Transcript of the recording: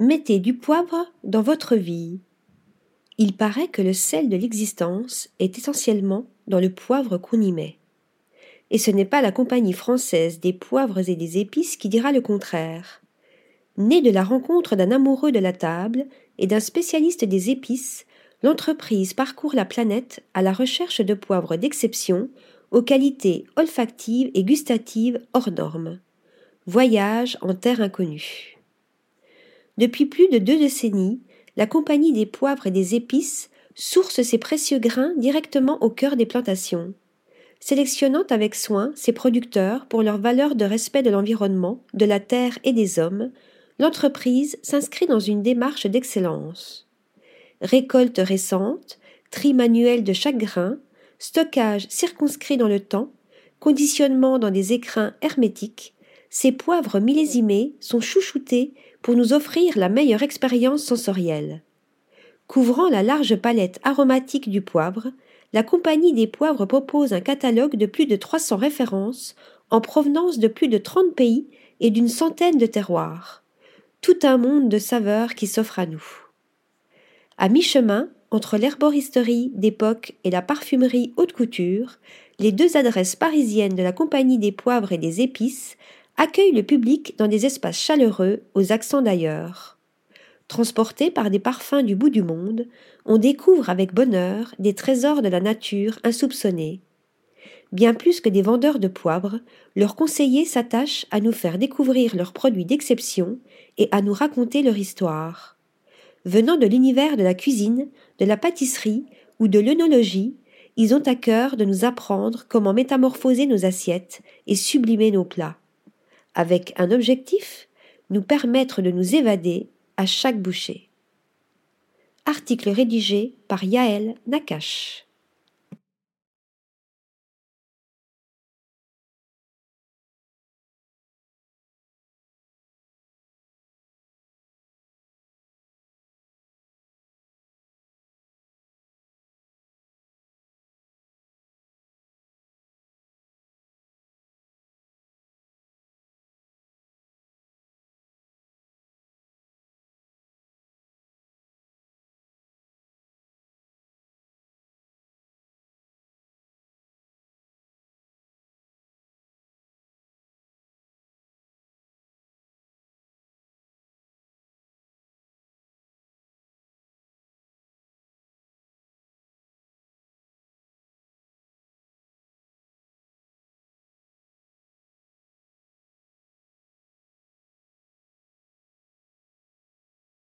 Mettez du poivre dans votre vie. Il paraît que le sel de l'existence est essentiellement dans le poivre qu'on y met. Et ce n'est pas la compagnie française des poivres et des épices qui dira le contraire. Née de la rencontre d'un amoureux de la table et d'un spécialiste des épices, l'entreprise parcourt la planète à la recherche de poivres d'exception aux qualités olfactives et gustatives hors normes. Voyage en terre inconnue. Depuis plus de deux décennies, la Compagnie des poivres et des épices source ses précieux grains directement au cœur des plantations. Sélectionnant avec soin ses producteurs pour leur valeur de respect de l'environnement, de la terre et des hommes, l'entreprise s'inscrit dans une démarche d'excellence. Récolte récente, tri manuel de chaque grain, stockage circonscrit dans le temps, conditionnement dans des écrins hermétiques, ces poivres millésimés sont chouchoutés pour nous offrir la meilleure expérience sensorielle. Couvrant la large palette aromatique du poivre, la Compagnie des poivres propose un catalogue de plus de 300 références en provenance de plus de 30 pays et d'une centaine de terroirs. Tout un monde de saveurs qui s'offre à nous. À mi-chemin, entre l'herboristerie d'époque et la parfumerie haute couture, les deux adresses parisiennes de la Compagnie des poivres et des épices accueillent le public dans des espaces chaleureux aux accents d'ailleurs. Transportés par des parfums du bout du monde, on découvre avec bonheur des trésors de la nature insoupçonnés. Bien plus que des vendeurs de poivre, leurs conseillers s'attachent à nous faire découvrir leurs produits d'exception et à nous raconter leur histoire. Venant de l'univers de la cuisine, de la pâtisserie ou de l'œnologie, ils ont à cœur de nous apprendre comment métamorphoser nos assiettes et sublimer nos plats avec un objectif, nous permettre de nous évader à chaque bouchée. Article rédigé par Yaël Nakache.